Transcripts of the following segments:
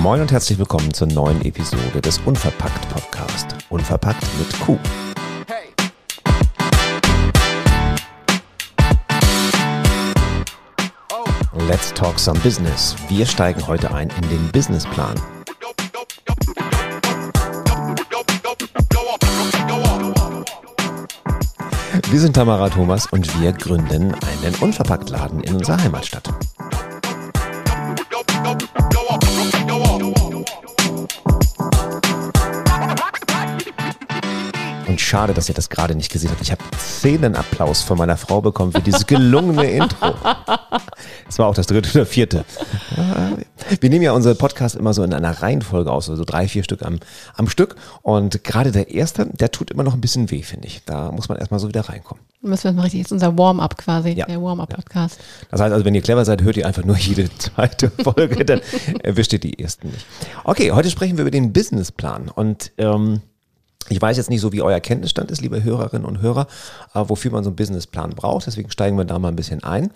Moin und herzlich willkommen zur neuen Episode des Unverpackt Podcast. Unverpackt mit Q. Let's talk some business. Wir steigen heute ein in den Businessplan. Wir sind Tamara Thomas und wir gründen einen Unverpacktladen in unserer Heimatstadt. Und schade, dass ihr das gerade nicht gesehen habt. Ich habe Szenenapplaus von meiner Frau bekommen für dieses gelungene Intro. Das war auch das dritte oder vierte. Wir nehmen ja unsere Podcast immer so in einer Reihenfolge aus, also drei, vier Stück am, am Stück. Und gerade der erste, der tut immer noch ein bisschen weh, finde ich. Da muss man erstmal so wieder reinkommen. Müssen wir das mal richtig, jetzt unser Warm-up quasi, Ja. der Warm-up-Podcast. Das heißt also, wenn ihr clever seid, hört ihr einfach nur jede zweite Folge, dann erwischt ihr die ersten nicht. Okay, heute sprechen wir über den Businessplan. Und ähm, ich weiß jetzt nicht so, wie euer Kenntnisstand ist, liebe Hörerinnen und Hörer, äh, wofür man so einen Businessplan braucht. Deswegen steigen wir da mal ein bisschen ein.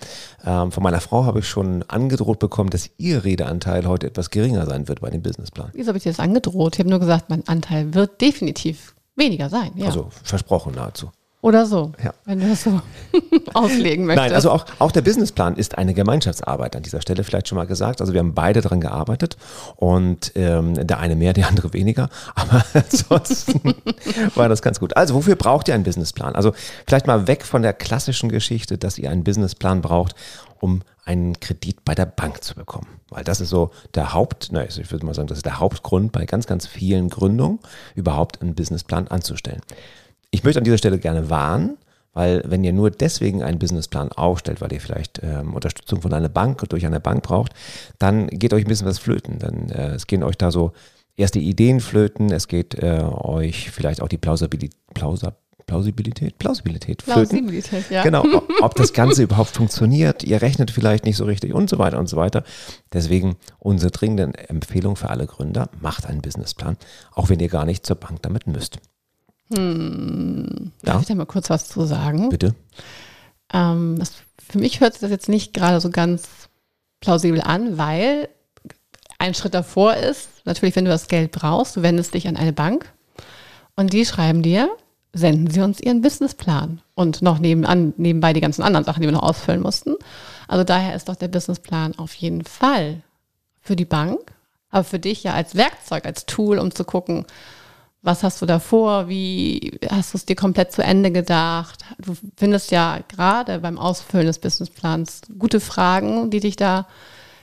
Ähm, von meiner Frau habe ich schon angedroht bekommen, dass ihr Redeanteil heute etwas geringer sein wird bei dem Businessplan. Wieso habe ich dir das angedroht? Ich habe nur gesagt, mein Anteil wird definitiv weniger sein. Ja. Also versprochen nahezu. Oder so, Ja. wenn du das so auslegen möchtest. Nein, also auch, auch der Businessplan ist eine Gemeinschaftsarbeit an dieser Stelle, vielleicht schon mal gesagt. Also wir haben beide daran gearbeitet und ähm, der eine mehr, der andere weniger. Aber ansonsten war das ganz gut. Also wofür braucht ihr einen Businessplan? Also vielleicht mal weg von der klassischen Geschichte, dass ihr einen Businessplan braucht, um einen Kredit bei der Bank zu bekommen. Weil das ist so der Haupt, na, ich würde mal sagen, das ist der Hauptgrund bei ganz, ganz vielen Gründungen, überhaupt einen Businessplan anzustellen. Ich möchte an dieser Stelle gerne warnen, weil wenn ihr nur deswegen einen Businessplan aufstellt, weil ihr vielleicht ähm, Unterstützung von einer Bank durch eine Bank braucht, dann geht euch ein bisschen was flöten. Dann äh, es gehen euch da so erste Ideen flöten, es geht äh, euch vielleicht auch die Plausibilität, Plausa, Plausibilität, Plausibilität flöten. Plausibilität, ja. Genau, ob, ob das Ganze überhaupt funktioniert, ihr rechnet vielleicht nicht so richtig und so weiter und so weiter. Deswegen unsere dringende Empfehlung für alle Gründer, macht einen Businessplan, auch wenn ihr gar nicht zur Bank damit müsst. Darf ich da mal kurz was zu sagen? Bitte. Ähm, das, für mich hört sich das jetzt nicht gerade so ganz plausibel an, weil ein Schritt davor ist, natürlich, wenn du das Geld brauchst, du wendest dich an eine Bank und die schreiben dir, senden sie uns ihren Businessplan und noch nebenan, nebenbei die ganzen anderen Sachen, die wir noch ausfüllen mussten. Also daher ist doch der Businessplan auf jeden Fall für die Bank, aber für dich ja als Werkzeug, als Tool, um zu gucken, was hast du davor? Wie hast du es dir komplett zu Ende gedacht? Du findest ja gerade beim Ausfüllen des Businessplans gute Fragen, die dich da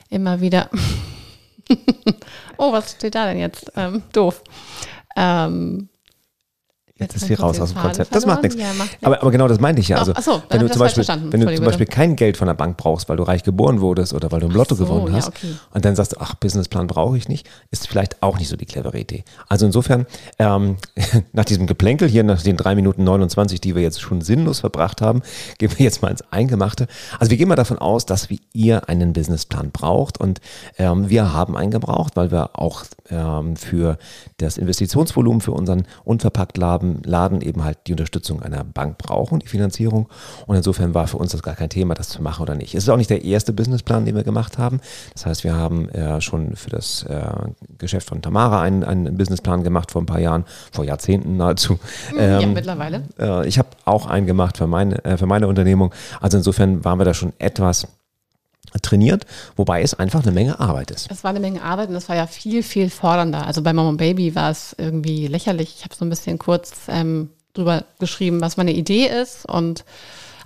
immer wieder. oh, was steht da denn jetzt? Ähm, doof. Ähm, Jetzt Jetzt ist sie raus aus dem Konzept. Das macht nichts. Ja, macht aber, aber genau das meinte ich ja. Also, so, wenn du zum Beispiel, wenn du zum Beispiel kein Geld von der Bank brauchst, weil du reich geboren wurdest oder weil du im Lotto so, gewonnen ja, hast okay. und dann sagst du, ach, Businessplan brauche ich nicht, ist vielleicht auch nicht so die clevere Idee. Also insofern, ähm, nach diesem Geplänkel hier, nach den drei Minuten 29, die wir jetzt schon sinnlos verbracht haben, gehen wir jetzt mal ins Eingemachte. Also wir gehen mal davon aus, dass wir ihr einen Businessplan braucht und ähm, wir haben einen gebraucht, weil wir auch ähm, für das Investitionsvolumen für unseren unverpackt Laden, Laden eben halt die Unterstützung einer Bank brauchen, die Finanzierung. Und insofern war für uns das gar kein Thema, das zu machen oder nicht. Es ist auch nicht der erste Businessplan, den wir gemacht haben. Das heißt, wir haben äh, schon für das äh, Geschäft von Tamara einen, einen Businessplan gemacht vor ein paar Jahren, vor Jahrzehnten nahezu. ja, Ähm, mittlerweile. äh, ich habe auch einen gemacht für meine, äh, für meine Unternehmung. Also insofern waren wir da schon etwas trainiert, wobei es einfach eine Menge Arbeit ist. Es war eine Menge Arbeit und es war ja viel, viel fordernder. Also bei Mom und Baby war es irgendwie lächerlich. Ich habe so ein bisschen kurz ähm, drüber geschrieben, was meine Idee ist und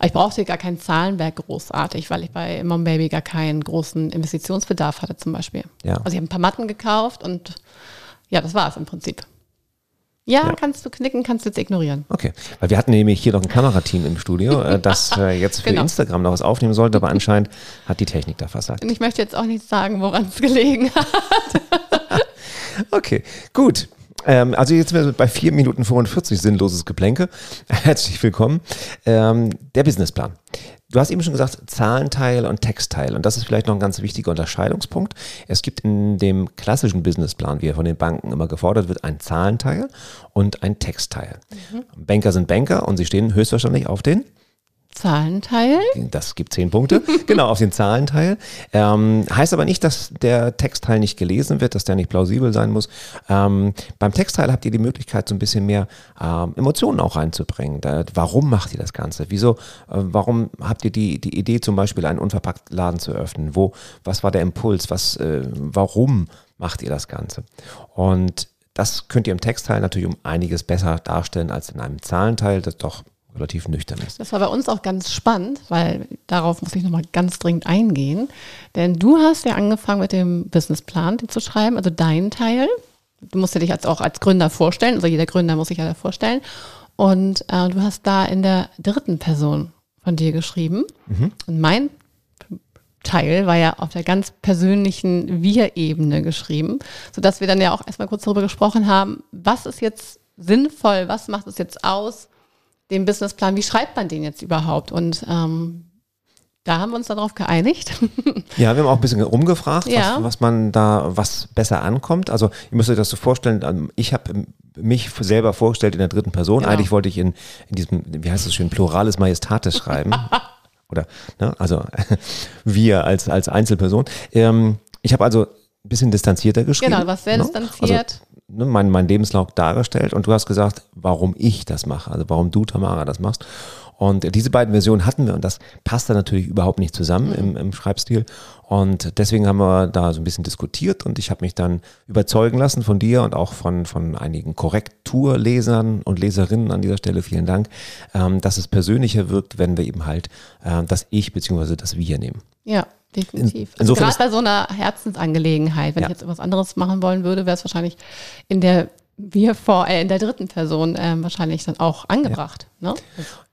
ich brauchte gar kein Zahlenwerk großartig, weil ich bei Mom Baby gar keinen großen Investitionsbedarf hatte zum Beispiel. Ja. Also ich habe ein paar Matten gekauft und ja, das war es im Prinzip. Ja, Ja. kannst du knicken, kannst du jetzt ignorieren. Okay, weil wir hatten nämlich hier noch ein Kamerateam im Studio, äh, das äh, jetzt für Genau. Instagram noch was aufnehmen sollte, aber anscheinend hat die Technik da versagt. Und ich möchte jetzt auch nicht sagen, woran es gelegen hat. Okay, gut. Ähm, also jetzt sind wir bei 4 Minuten 45 sinnloses Geplänke. Herzlich willkommen. Ähm, der Businessplan. Du hast eben schon gesagt, Zahlenteil und Textteil. Und das ist vielleicht noch ein ganz wichtiger Unterscheidungspunkt. Es gibt in dem klassischen Businessplan, wie er von den Banken immer gefordert wird, ein Zahlenteil und ein Textteil. Banker sind Banker und sie stehen höchstwahrscheinlich auf den Zahlenteil. Das gibt zehn Punkte. genau, auf den Zahlenteil. Ähm, heißt aber nicht, dass der Textteil nicht gelesen wird, dass der nicht plausibel sein muss. Ähm, beim Textteil habt ihr die Möglichkeit, so ein bisschen mehr ähm, Emotionen auch reinzubringen. Da, warum macht ihr das Ganze? Wieso, äh, warum habt ihr die, die Idee, zum Beispiel einen unverpackt Laden zu öffnen? Wo, was war der Impuls? Was, äh, warum macht ihr das Ganze? Und das könnt ihr im Textteil natürlich um einiges besser darstellen als in einem Zahlenteil, das doch relativ nüchtern ist. Das war bei uns auch ganz spannend, weil darauf muss ich nochmal ganz dringend eingehen. Denn du hast ja angefangen mit dem Businessplan zu schreiben, also deinen Teil. Du musst ja dich als, auch als Gründer vorstellen, also jeder Gründer muss sich ja da vorstellen. Und äh, du hast da in der dritten Person von dir geschrieben. Mhm. Und mein Teil war ja auf der ganz persönlichen Wir-Ebene geschrieben, sodass wir dann ja auch erstmal kurz darüber gesprochen haben, was ist jetzt sinnvoll, was macht es jetzt aus, den Businessplan, wie schreibt man den jetzt überhaupt? Und ähm, da haben wir uns darauf geeinigt. Ja, wir haben auch ein bisschen rumgefragt, ja. was, was, man da, was besser ankommt. Also ihr müsst euch das so vorstellen, ähm, ich habe mich selber vorgestellt in der dritten Person. Genau. Eigentlich wollte ich in, in diesem, wie heißt das schön, Pluralis Majestatis schreiben. Oder, ne, also wir als, als Einzelperson. Ähm, ich habe also ein bisschen distanzierter geschrieben. Genau, was sehr ne? distanziert. Also, ne, mein, mein Lebenslauf dargestellt und du hast gesagt, warum ich das mache, also warum du, Tamara, das machst. Und diese beiden Versionen hatten wir und das passt da natürlich überhaupt nicht zusammen mhm. im, im Schreibstil. Und deswegen haben wir da so ein bisschen diskutiert und ich habe mich dann überzeugen lassen von dir und auch von, von einigen Korrekturlesern und Leserinnen an dieser Stelle, vielen Dank, ähm, dass es persönlicher wirkt, wenn wir eben halt äh, das Ich bzw. das Wir nehmen. Ja, definitiv. In, also gerade bei so einer Herzensangelegenheit, wenn ja. ich jetzt etwas anderes machen wollen würde, wäre es wahrscheinlich in der wir vor äh, in der dritten Person äh, wahrscheinlich dann auch angebracht. Ja. Ne?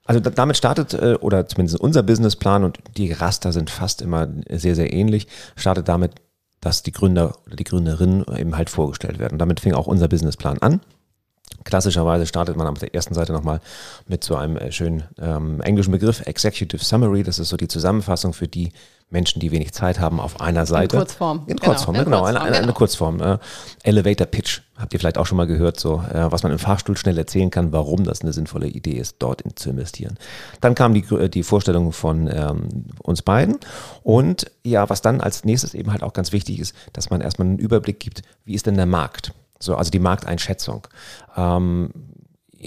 Also damit startet, äh, oder zumindest unser Businessplan und die Raster sind fast immer sehr, sehr ähnlich, startet damit, dass die Gründer oder die Gründerinnen eben halt vorgestellt werden. damit fing auch unser Businessplan an. Klassischerweise startet man auf der ersten Seite nochmal mit so einem äh, schönen ähm, englischen Begriff Executive Summary. Das ist so die Zusammenfassung für die Menschen, die wenig Zeit haben, auf einer Seite. In Kurzform. In Kurzform, genau. genau, eine, eine, eine, genau. Kurzform. Äh, Elevator Pitch, habt ihr vielleicht auch schon mal gehört, so äh, was man im Fahrstuhl schnell erzählen kann, warum das eine sinnvolle Idee ist, dort in, zu investieren. Dann kam die, äh, die Vorstellung von ähm, uns beiden und ja, was dann als nächstes eben halt auch ganz wichtig ist, dass man erstmal einen Überblick gibt, wie ist denn der Markt? So, also die Markteinschätzung. Ähm,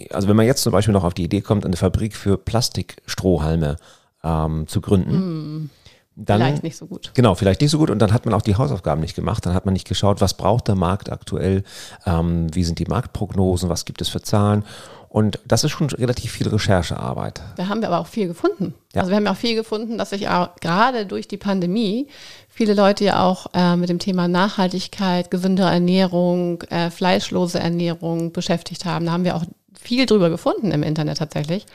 also wenn man jetzt zum Beispiel noch auf die Idee kommt, eine Fabrik für Plastikstrohhalme ähm, zu gründen. Mm dann, vielleicht nicht so gut. Genau, vielleicht nicht so gut. Und dann hat man auch die Hausaufgaben nicht gemacht. Dann hat man nicht geschaut, was braucht der Markt aktuell, ähm, wie sind die Marktprognosen, was gibt es für Zahlen. Und das ist schon relativ viel Recherchearbeit. Da haben wir aber auch viel gefunden. Ja. Also wir haben ja auch viel gefunden, dass sich auch gerade durch die Pandemie viele Leute ja auch äh, mit dem Thema Nachhaltigkeit, gesündere Ernährung, äh, fleischlose Ernährung beschäftigt haben. Da haben wir auch viel drüber gefunden im Internet tatsächlich.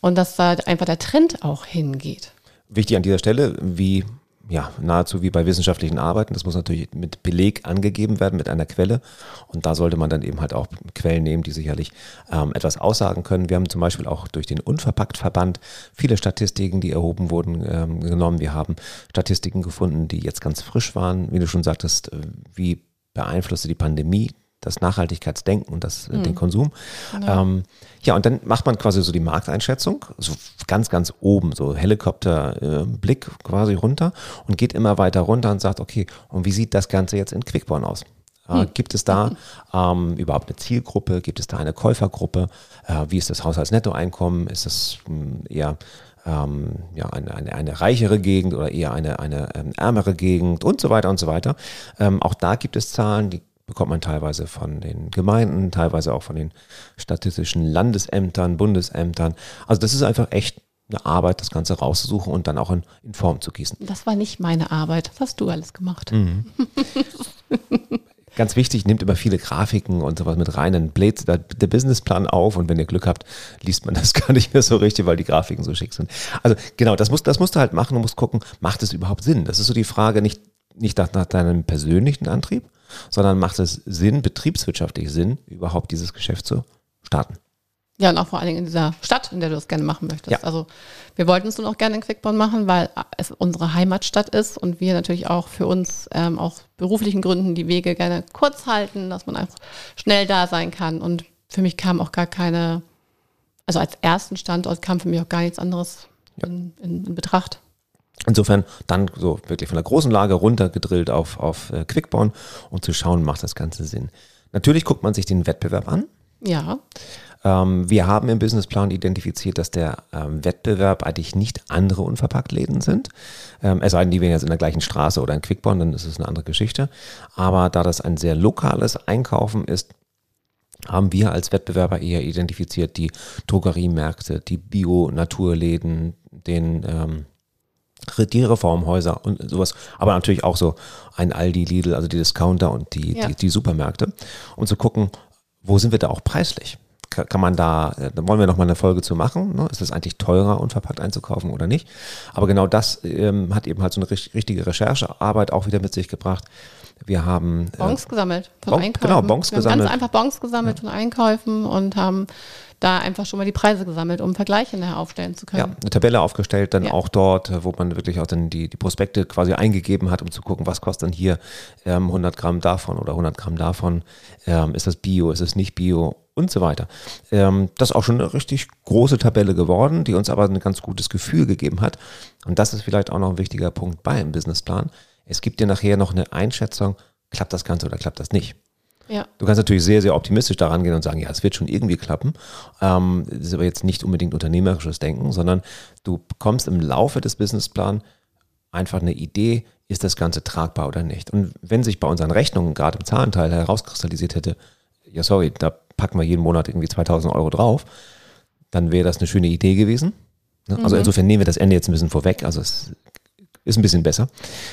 Und dass da einfach der Trend auch hingeht. Wichtig an dieser Stelle, wie ja, nahezu wie bei wissenschaftlichen Arbeiten. Das muss natürlich mit Beleg angegeben werden, mit einer Quelle. Und da sollte man dann eben halt auch Quellen nehmen, die sicherlich ähm, etwas aussagen können. Wir haben zum Beispiel auch durch den Unverpackt-Verband viele Statistiken, die erhoben wurden, ähm, genommen. Wir haben Statistiken gefunden, die jetzt ganz frisch waren. Wie du schon sagtest, äh, wie beeinflusste die Pandemie das Nachhaltigkeitsdenken und das, mhm. den Konsum. Ja. Ähm, ja, und dann macht man quasi so die Markteinschätzung, so ganz, ganz oben, so Helikopterblick äh, quasi runter und geht immer weiter runter und sagt, okay, und wie sieht das Ganze jetzt in Quickborn aus? Äh, hm. Gibt es da ähm, überhaupt eine Zielgruppe? Gibt es da eine Käufergruppe? Äh, wie ist das Haushaltsnettoeinkommen? Ist es hm, eher ähm, ja, eine, eine, eine reichere Gegend oder eher eine, eine ähm, ärmere Gegend und so weiter und so weiter? Ähm, auch da gibt es Zahlen, die bekommt man teilweise von den Gemeinden, teilweise auch von den statistischen Landesämtern, Bundesämtern. Also das ist einfach echt eine Arbeit, das Ganze rauszusuchen und dann auch in, in Form zu gießen. Das war nicht meine Arbeit. Das hast du alles gemacht. Mhm. Ganz wichtig, nehmt immer viele Grafiken und sowas mit rein, dann bläht der, Businessplan auf und wenn ihr Glück habt, liest man das gar nicht mehr so richtig, weil die Grafiken so schick sind. Also genau, das, muss, das musst du halt machen und musst gucken, macht es überhaupt Sinn? Das ist so die Frage, nicht, nicht nach, nach deinem persönlichen Antrieb, sondern macht es Sinn, betriebswirtschaftlich Sinn, überhaupt dieses Geschäft zu starten. Ja, und auch vor allen Dingen in dieser Stadt, in der du das gerne machen möchtest. Ja. Also wir wollten es nun auch gerne in Quickborn machen, weil es unsere Heimatstadt ist und wir natürlich auch für uns ähm, aus beruflichen Gründen die Wege gerne kurz halten, dass man einfach schnell da sein kann. Und für mich kam auch gar keine, also als ersten Standort kam für mich auch gar nichts anderes in, in, in Betracht. Insofern dann so wirklich von der großen Lage runtergedrillt auf, auf äh, Quickborn und zu schauen, macht das Ganze Sinn. Natürlich guckt man sich den Wettbewerb an. Ja. Ähm, wir haben im Businessplan identifiziert, dass der ähm, Wettbewerb eigentlich nicht andere Unverpacktläden sind. Ähm, es sei denn, die wären jetzt in der gleichen Straße oder in Quickborn, dann ist es eine andere Geschichte. Aber da das ein sehr lokales Einkaufen ist, haben wir als Wettbewerber eher identifiziert die Drogeriemärkte, die Bio-Naturläden, den ähm, die Reformhäuser und sowas, aber natürlich auch so ein Aldi, Lidl, also die Discounter und die, Ja. die, die Supermärkte und zu gucken, wo sind wir da auch preislich? Ka- Kann man da, äh, da wollen wir noch mal eine Folge zu machen, ne? ist es eigentlich teurer, unverpackt einzukaufen oder nicht? Aber genau das ähm, hat eben halt so eine richt- richtige Recherchearbeit auch wieder mit sich gebracht. Wir haben äh, Bons gesammelt von Bon- Einkäufen. genau, Bons wir haben gesammelt. ganz einfach Bons gesammelt von Einkäufen und haben da einfach schon mal die Preise gesammelt, um Vergleiche nachher aufstellen zu ja, können. eine Tabelle aufgestellt, dann Ja. auch dort, äh, wo man wirklich auch dann die, die Prospekte quasi eingegeben hat, um zu gucken, was kostet dann hier ähm, 100 Gramm davon oder 100 Gramm davon, ähm, ist das Bio, ist es nicht Bio und so weiter. Ähm, das ist auch schon eine richtig große Tabelle geworden, die uns aber ein ganz gutes Gefühl gegeben hat. Und das ist vielleicht auch noch ein wichtiger Punkt beim Businessplan. Es gibt dir nachher noch eine Einschätzung, klappt das Ganze oder klappt das nicht. Ja. Du kannst natürlich sehr, sehr optimistisch daran gehen und sagen, ja, es wird schon irgendwie klappen. Ähm, das ist aber jetzt nicht unbedingt unternehmerisches Denken, sondern du bekommst im Laufe des Businessplan einfach eine Idee, ist das Ganze tragbar oder nicht. Und wenn sich bei unseren Rechnungen gerade im Zahlenteil herauskristallisiert hätte, ja, sorry, da packen wir jeden Monat irgendwie 2000 Euro drauf, dann wäre das eine schöne Idee gewesen. Ne? Also insofern nehmen wir das Ende jetzt ein bisschen vorweg. Also es ist ein bisschen besser.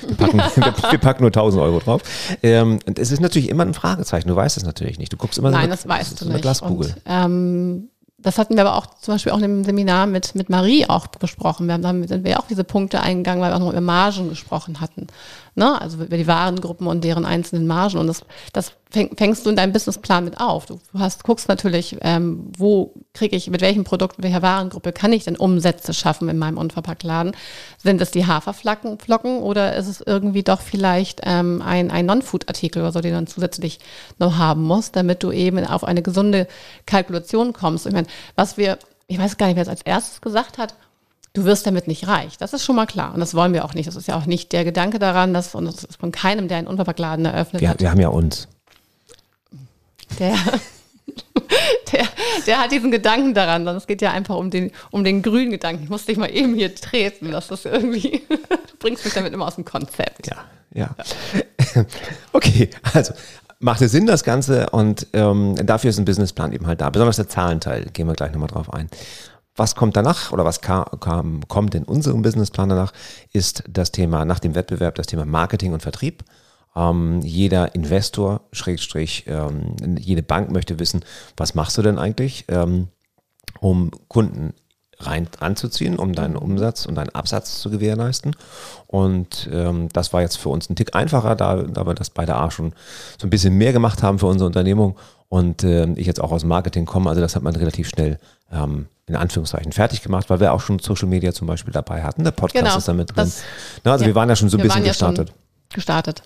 Wir packen, wir, packen nur 1000 Euro drauf. Ähm, und es ist natürlich immer ein Fragezeichen. Du weißt es natürlich nicht. Du guckst immer so Nein, eine- das weißt so du nicht. Glaskugel. Und, ähm, das hatten wir aber auch zum Beispiel auch in dem Seminar mit, mit Marie auch besprochen. Wir haben, da sind wir auch diese Punkte eingegangen, weil wir auch noch über Margen gesprochen hatten. Ne? Also über die Warengruppen und deren einzelnen Margen. Und das, das fäng, fängst du in deinem Businessplan mit auf. Du hast, guckst natürlich, ähm, wo kriege ich, mit welchem Produkt, mit welcher Warengruppe kann ich denn Umsätze schaffen in meinem Unverpacktladen? Sind es die Haferflocken Flocken oder ist es irgendwie doch vielleicht ähm, ein, ein Non-Food-Artikel oder so, den du dann zusätzlich noch haben musst, damit du eben auf eine gesunde Kalkulation kommst? Ich meine, was wir, ich weiß gar nicht, wer es als erstes gesagt hat, du wirst damit nicht reich. Das ist schon mal klar. Und das wollen wir auch nicht. Das ist ja auch nicht der Gedanke daran, dass, und das ist von keinem, der einen Unverpacktladen eröffnet Wir, hat, wir haben ja uns. der, der, der hat diesen Gedanken daran, sondern es geht ja einfach um den, um den grünen Gedanken. Ich muss dich mal eben hier treten, dass das irgendwie, du bringst mich damit immer aus dem Konzept. Ja, ja. okay, also macht es Sinn das Ganze und ähm, dafür ist ein Businessplan eben halt da. Besonders der Zahlenteil, gehen wir gleich nochmal drauf ein. Was kommt danach oder was kam, kam, kommt in unserem Businessplan danach, ist das Thema nach dem Wettbewerb, das Thema Marketing und Vertrieb. Ähm, jeder Investor, Schrägstrich, ähm, jede Bank möchte wissen, was machst du denn eigentlich, ähm, um Kunden rein ranzuziehen, um deinen Umsatz und deinen Absatz zu gewährleisten. Und ähm, das war jetzt für uns ein Tick einfacher, da, da wir das bei der A schon so ein bisschen mehr gemacht haben für unsere Unternehmung und ähm, ich jetzt auch aus Marketing komme. Also das hat man relativ schnell ähm, in Anführungszeichen fertig gemacht, weil wir auch schon Social Media zum Beispiel dabei hatten. Der Podcast Genau, ist damit drin. das- Na, also ja. wir waren ja schon so ein bisschen waren ja gestartet. Gestartet.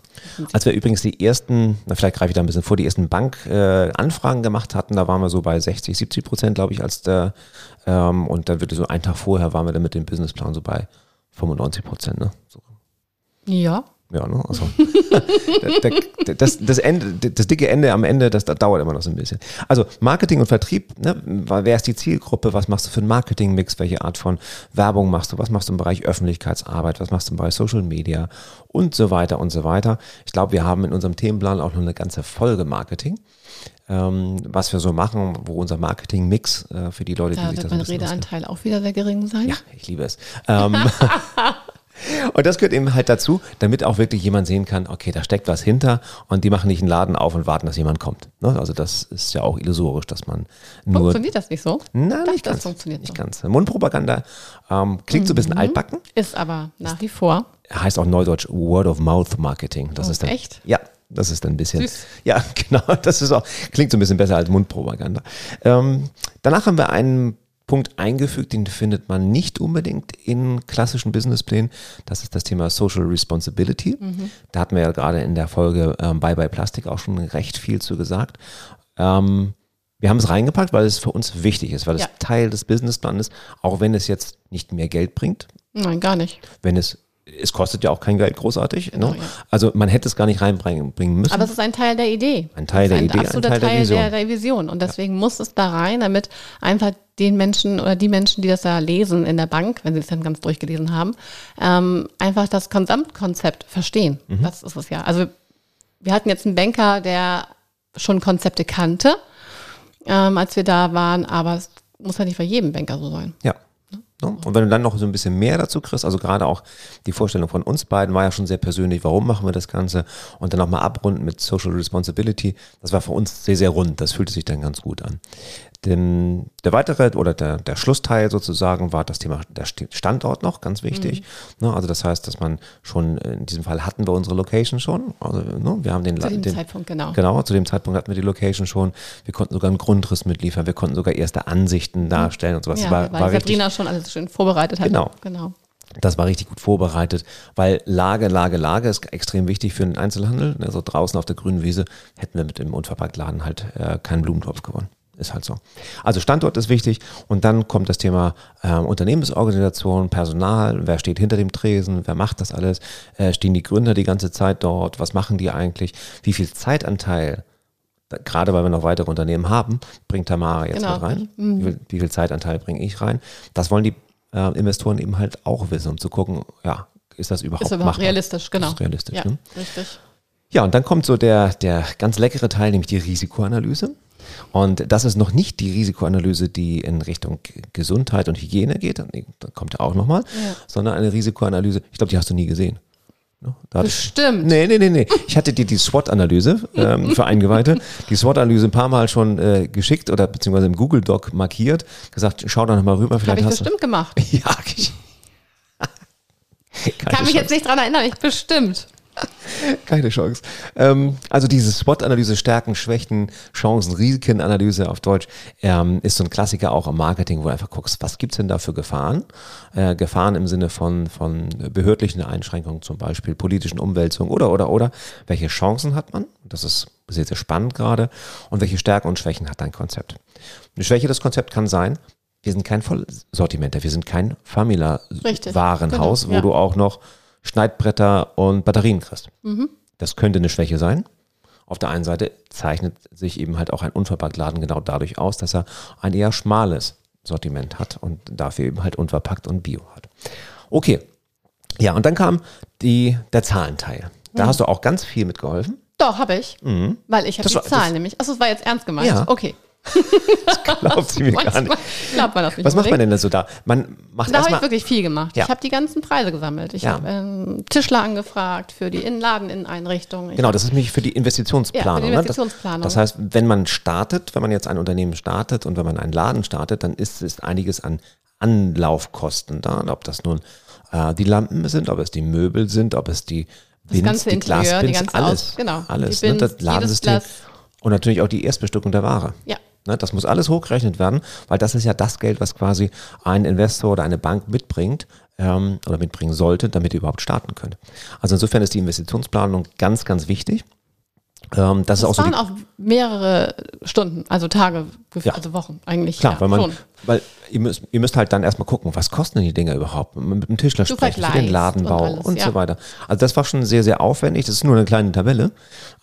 Als wir übrigens die ersten, na vielleicht greife ich da ein bisschen vor, die ersten Bankanfragen äh, gemacht hatten, da waren wir so bei 60, 70 Prozent, glaube ich, als der, ähm, und dann wird so einen Tag vorher waren wir dann mit dem Businessplan so bei 95 Prozent, ne? So, Ja. Ja, ne? Also, der, der, das, das, Ende, das dicke Ende am Ende, das, das dauert immer noch so ein bisschen. Also Marketing und Vertrieb, ne? wer ist die Zielgruppe, was machst du für einen Marketingmix, welche Art von Werbung machst du, was machst du im Bereich Öffentlichkeitsarbeit, was machst du im Bereich Social Media und so weiter und so weiter. Ich glaube, wir haben in unserem Themenplan auch noch eine ganze Folge Marketing. Ähm, was wir so machen, wo unser Marketingmix äh, für die Leute, die Da sich wird das ein mein bisschen interessieren. Redeanteil auch wieder sehr gering sein. Ja, ich liebe es. Ähm, und das gehört eben halt dazu, damit auch wirklich jemand sehen kann, okay, da steckt was hinter und die machen nicht einen Laden auf und warten, dass jemand kommt. Ne? Also das ist ja auch illusorisch, dass man nur... Funktioniert das nicht so? Nein, nicht das ganz. funktioniert nicht so. ganz. Mundpropaganda ähm, klingt so ein bisschen altbacken, Ist aber nach wie vor. heißt auch neudeutsch Word-of-Mouth-Marketing. Das Oh, ist dann, echt? Ja, das ist dann ein bisschen. Süß. Ja, genau. Das ist auch, klingt so ein bisschen besser als Mundpropaganda. Ähm, danach haben wir einen Punkt eingefügt, den findet man nicht unbedingt in klassischen Businessplänen. Das ist das Thema Social Responsibility. Da hatten wir ja gerade in der Folge ähm, Bye Bye Plastik auch schon recht viel zu gesagt. Ähm, Wir haben es reingepackt, weil es für uns wichtig ist, weil Ja. es Teil des Businessplans ist, auch wenn es jetzt nicht mehr Geld bringt, Nein, gar nicht. wenn es, es kostet ja auch kein Geld großartig. Ne? ja. Also man hätte es gar nicht reinbringen bringen müssen. Aber es ist ein Teil der Idee. Ein Teil der Idee, ein absoluter Teil der Vision. Der, der Vision. Und deswegen muss es da rein, damit einfach den Menschen oder die Menschen, die das da lesen in der Bank, wenn sie es dann ganz durchgelesen haben, ähm, einfach das Gesamtkonzept verstehen. Mhm. Das ist es ja. Also wir hatten jetzt einen Banker, der schon Konzepte kannte, ähm, als wir da waren, aber es muss ja nicht bei jedem Banker so sein. Ja. Ne? Und wenn du dann noch so ein bisschen mehr dazu kriegst, also gerade auch die Vorstellung von uns beiden war ja schon sehr persönlich, warum machen wir das Ganze und dann nochmal abrunden mit Social Responsibility, das war für uns sehr, sehr rund, das fühlte sich dann ganz gut an. Denn der weitere oder der, der Schlussteil sozusagen war das Thema der St- Standort noch, ganz wichtig. Mhm. Ne, also das heißt, dass man schon, äh, in diesem Fall hatten wir unsere Location schon, also ne, wir haben den, Zu dem den Zeitpunkt, genau. Genau, zu dem Zeitpunkt hatten wir die Location schon. Wir konnten sogar einen Grundriss mitliefern. Wir konnten sogar erste Ansichten darstellen und sowas. Mhm. Ja, war, weil war richtig, Sabrina schon alles schön vorbereitet hat. Genau. genau. das war richtig gut vorbereitet, weil Lage, Lage, Lage ist extrem wichtig für den Einzelhandel. Also draußen auf der grünen Wiese hätten wir mit dem Unverpacktladen halt äh, keinen Blumentopf gewonnen. Ist halt so. Also Standort ist wichtig und dann kommt das Thema äh, Unternehmensorganisation, Personal, wer steht hinter dem Tresen, wer macht das alles, äh, stehen die Gründer die ganze Zeit dort, was machen die eigentlich, wie viel Zeitanteil da- gerade weil wir noch weitere Unternehmen haben, bringt Tamara jetzt Genau. mit rein. Wie, viel, wie viel Zeitanteil bringe ich rein? Das wollen die äh, Investoren eben halt auch wissen, um zu gucken, ja, ist das überhaupt Ist überhaupt machbar? realistisch, genau. Ist realistisch, Ja, ne? richtig. Ja, und dann kommt so der, der ganz leckere Teil, nämlich die Risikoanalyse. Und das ist noch nicht die Risikoanalyse, die in Richtung Gesundheit und Hygiene geht, da kommt ja auch nochmal, Ja. sondern eine Risikoanalyse, ich glaube, die hast du nie gesehen. Ne? Da hatte ich- Bestimmt. Nee, nee, nee, nee. Ich hatte dir die SWOT-Analyse ähm, für Eingeweihte, die SWOT-Analyse ein paar Mal schon äh, geschickt oder beziehungsweise im Google-Doc markiert, gesagt, schau da nochmal rüber, Habe ich hast bestimmt gemacht. du. Ja, ich, Kann mich Chance. jetzt nicht dran erinnern, ich bestimmt. Keine Chance. Ähm, also diese SWOT-Analyse, Stärken, Schwächen, Chancen, Risikenanalyse auf Deutsch, ähm, ist so ein Klassiker auch im Marketing, wo du einfach guckst, was gibt's denn da für Gefahren? Äh, Gefahren im Sinne von, von behördlichen Einschränkungen, zum Beispiel politischen Umwälzungen oder, oder, oder. Welche Chancen hat man? Das ist sehr, sehr spannend gerade. Und welche Stärken und Schwächen hat dein Konzept? Eine Schwäche des Konzepts kann sein, wir sind kein Vollsortimenter, wir sind kein Famila-Warenhaus, genau, wo ja. du auch noch Schneidbretter und Batterien kriegst. Mhm. Das könnte eine Schwäche sein. Auf der einen Seite zeichnet sich eben halt auch ein Unverpacktladen genau dadurch aus, dass er ein eher schmales Sortiment hat und dafür eben halt unverpackt und bio hat. Okay. Ja, und dann kam die, der Zahlenteil. Da Mhm. hast du auch ganz viel mitgeholfen. Doch, habe ich. Weil ich habe die Zahlen das- nämlich. Achso, es war jetzt ernst gemeint. Ja. Okay. Glaubt sie mir gar nicht. Glaubt man das nicht. Was macht man denn da so da? Man macht Da habe ich wirklich viel gemacht. Ja. Ich habe die ganzen Preise gesammelt. Ich Ja. habe ähm, Tischler angefragt für die Innenladeninneneinrichtung. Ich Genau, das ist nämlich für die Investitionsplanung. Ja, für die ne? Das- Investitionsplanung. Das heißt, wenn man startet, wenn man jetzt ein Unternehmen startet und wenn man einen Laden startet, dann ist es einiges an Anlaufkosten da. Und ob das nun äh, die Lampen sind, ob es die Möbel sind, ob es die Bins, ganze die Interieur, die Glasbins, ganze alles. Aus- genau. Alles. Die ne? Bins, Das Ladensystem. Glas. Und natürlich auch die Erstbestückung der Ware. Ja. Ne, das muss alles hochgerechnet werden, weil das ist ja das Geld, was quasi ein Investor oder eine Bank mitbringt ähm, oder mitbringen sollte, damit ihr überhaupt starten könnt. Also insofern ist die Investitionsplanung ganz, ganz wichtig. Ähm, das, ist Das auch so waren die, auch mehrere Stunden, also Tage, Ja. also Wochen eigentlich. Klar, ja, weil man, schon. weil ihr müsst, ihr müsst halt dann erstmal gucken, was kosten denn die Dinger überhaupt? Mit dem Tischler Du sprechen, für den Ladenbau und und, alles, ja. so weiter. Also das war schon sehr, sehr aufwendig. Das ist nur eine kleine Tabelle.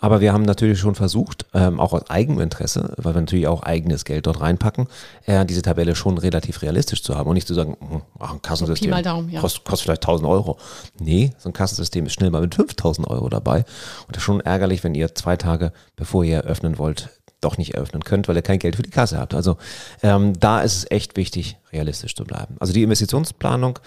Aber wir haben natürlich schon versucht, ähm, auch aus eigenem Interesse, weil wir natürlich auch eigenes Geld dort reinpacken, äh, diese Tabelle schon relativ realistisch zu haben und nicht zu sagen, hm, ach, ein Kassensystem mal Daumen, kostet, kostet vielleicht 1000 Euro. Nee, so ein Kassensystem ist schnell mal mit 5000 Euro dabei. Und das ist schon ärgerlich, wenn ihr zwei Tage, bevor ihr eröffnen wollt, doch nicht eröffnen könnt, weil ihr kein Geld für die Kasse habt. Also ähm, da ist es echt wichtig, realistisch zu bleiben. Also die Investitionsplanung,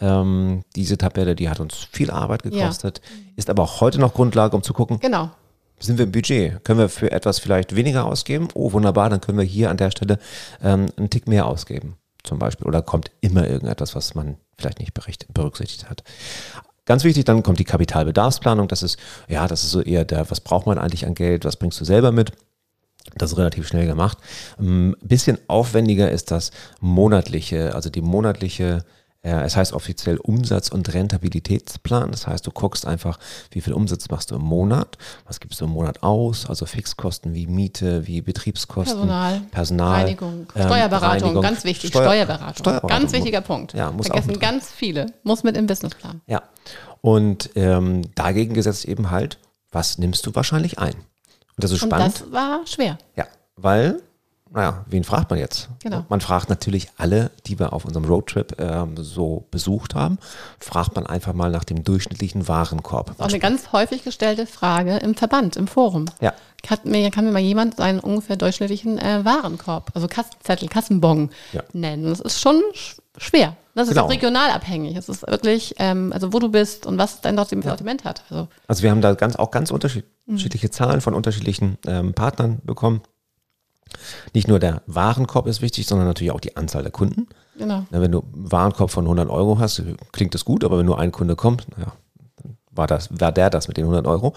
ähm, diese Tabelle, die hat uns viel Arbeit gekostet, ist aber auch heute noch Grundlage, um zu gucken, Genau. sind wir im Budget? Können wir für etwas vielleicht weniger ausgeben? Oh, wunderbar, dann können wir hier an der Stelle ähm, einen Tick mehr ausgeben, zum Beispiel. Oder kommt immer irgendetwas, was man vielleicht nicht berücksichtigt hat. Ganz wichtig, dann kommt die Kapitalbedarfsplanung. Das ist, ja, das ist so eher der, was braucht man eigentlich an Geld? Was bringst du selber mit? Das ist relativ schnell gemacht. Ein bisschen aufwendiger ist das monatliche, also die monatliche es heißt offiziell Umsatz- und Rentabilitätsplan. Das heißt, du guckst einfach, wie viel Umsatz machst du im Monat, was gibst du im Monat aus, also Fixkosten wie Miete, wie Betriebskosten, Personal, Personal Reinigung, ähm, Steuerberatung, Reinigung, ganz wichtig, Steuer- Steuerberatung. Steuerberatung Ganz wichtiger Punkt. Ja, muss Vergessen ganz viele. Muss mit im Businessplan. Ja. Und ähm, dagegen gesetzt eben halt, was nimmst du wahrscheinlich ein? Und das ist Und spannend. das war schwer. Ja, weil, naja, wen fragt man jetzt? Genau. Man fragt natürlich alle, die wir auf unserem Roadtrip ähm, so besucht haben, fragt man einfach mal nach dem durchschnittlichen Warenkorb. Das ist auch eine ganz häufig gestellte Frage im Verband, im Forum. Ja. Hat mir, kann mir mal jemand seinen ungefähr durchschnittlichen äh, Warenkorb, also Kassenzettel, Kassenbon Ja. nennen? Das ist schon sch schwer. Das ist Genau. auch regional abhängig. Es ist wirklich, ähm, also wo du bist und was dein Sortiment Sortiment hat. Also Also wir haben da ganz, auch ganz unterschied- Mhm. unterschiedliche Zahlen von unterschiedlichen ähm, Partnern bekommen. Nicht nur der Warenkorb ist wichtig, sondern natürlich auch die Anzahl der Kunden. genau. Na, wenn du einen Warenkorb von 100 Euro hast, klingt das gut, aber wenn nur ein Kunde kommt, naja, war, das, war der das mit den 100 Euro.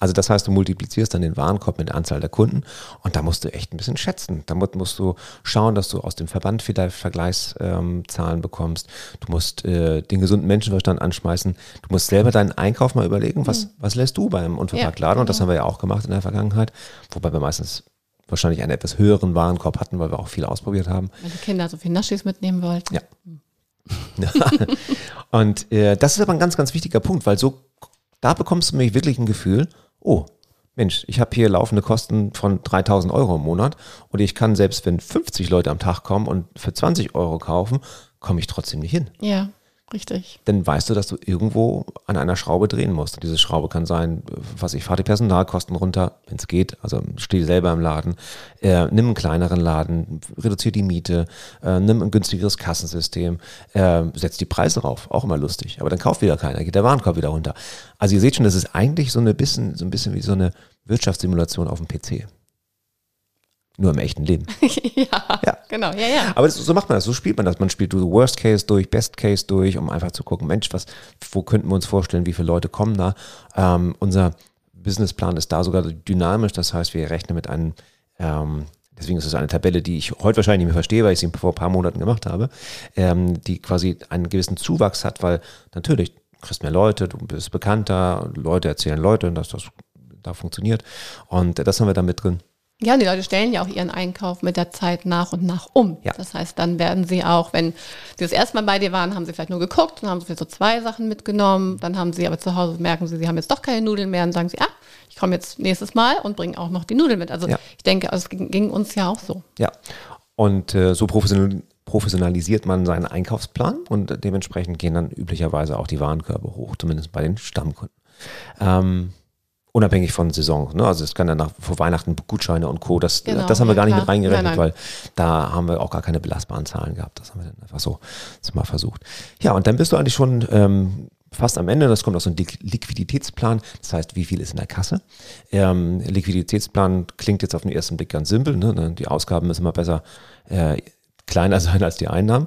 Also das heißt, du multiplizierst dann den Warenkorb mit der Anzahl der Kunden und da musst du echt ein bisschen schätzen. Damit musst du schauen, dass du aus dem Verband vielleicht Vergleichszahlen ähm, bekommst. Du musst äh, den gesunden Menschenverstand anschmeißen. Du musst selber deinen Einkauf mal überlegen, was, was lässt du beim Unverpacktladen? Und das haben wir ja auch gemacht in der Vergangenheit, wobei wir meistens wahrscheinlich einen etwas höheren Warenkorb hatten, weil wir auch viel ausprobiert haben. Wenn die Kinder so viel Naschis mitnehmen wollten. Ja. und äh, das ist aber ein ganz, ganz wichtiger Punkt, weil so, da bekommst du nämlich wirklich ein Gefühl, oh, Mensch, ich habe hier laufende Kosten von 3000 Euro im Monat und ich kann selbst, wenn 50 Leute am Tag kommen und für 20 Euro kaufen, komme ich trotzdem nicht hin. Ja, richtig. Dann weißt du, dass du irgendwo an einer Schraube drehen musst. Und diese Schraube kann sein, was ich, fahr die Personalkosten runter, wenn es geht. Also steh selber im Laden, äh, nimm einen kleineren Laden, reduziere die Miete, äh, nimm ein günstigeres Kassensystem, äh, setz die Preise rauf. Auch immer lustig. Aber dann kauft wieder keiner, geht der Warenkorb wieder runter. Also ihr seht schon, das ist eigentlich so, eine bisschen, so ein bisschen wie so eine Wirtschaftssimulation auf dem PC. Nur im echten Leben. ja, Ja. genau. Ja, ja. Aber das, so macht man das, so spielt man das. Man spielt so Worst Case durch, Best Case durch, um einfach zu gucken, Mensch, was, wo könnten wir uns vorstellen, wie viele Leute kommen da. Ähm, unser Businessplan ist da sogar dynamisch, das heißt, wir rechnen mit einem, ähm, deswegen ist es eine Tabelle, die ich heute wahrscheinlich nicht mehr verstehe, weil ich sie vor ein paar Monaten gemacht habe, ähm, die quasi einen gewissen Zuwachs hat, weil natürlich du kriegst mehr Leute, du bist bekannter, Leute erzählen Leute, dass das da funktioniert. Und das haben wir da mit drin. Ja, die Leute stellen ja auch ihren Einkauf mit der Zeit nach und nach um. Ja. Das heißt, dann werden sie auch, wenn sie das erste Mal bei dir waren, haben sie vielleicht nur geguckt und haben vielleicht so zwei Sachen mitgenommen. Dann haben sie aber zu Hause, merken sie, sie haben jetzt doch keine Nudeln mehr und sagen sie, ah, ich komme jetzt nächstes Mal und bringe auch noch die Nudeln mit. Also Ja. ich denke, es ging, uns ja auch so. Ja, und äh, so professional, professionalisiert man seinen Einkaufsplan und dementsprechend gehen dann üblicherweise auch die Warenkörbe hoch, zumindest bei den Stammkunden. Ähm, unabhängig von Saison. Ne? Also es kann dann nach, vor Weihnachten Gutscheine und Co. Das, Genau, das haben wir gar nicht klar. mit reingerechnet, Nein, nein. weil da haben wir auch gar keine belastbaren Zahlen gehabt. Das haben wir dann einfach so, mal versucht. Ja, und dann bist du eigentlich schon ähm, fast am Ende. Das kommt aus so einem Liq- Liquiditätsplan. Das heißt, wie viel ist in der Kasse? Ähm, Liquiditätsplan klingt jetzt auf den ersten Blick ganz simpel. Ne? Die Ausgaben müssen immer besser äh, kleiner sein als die Einnahmen.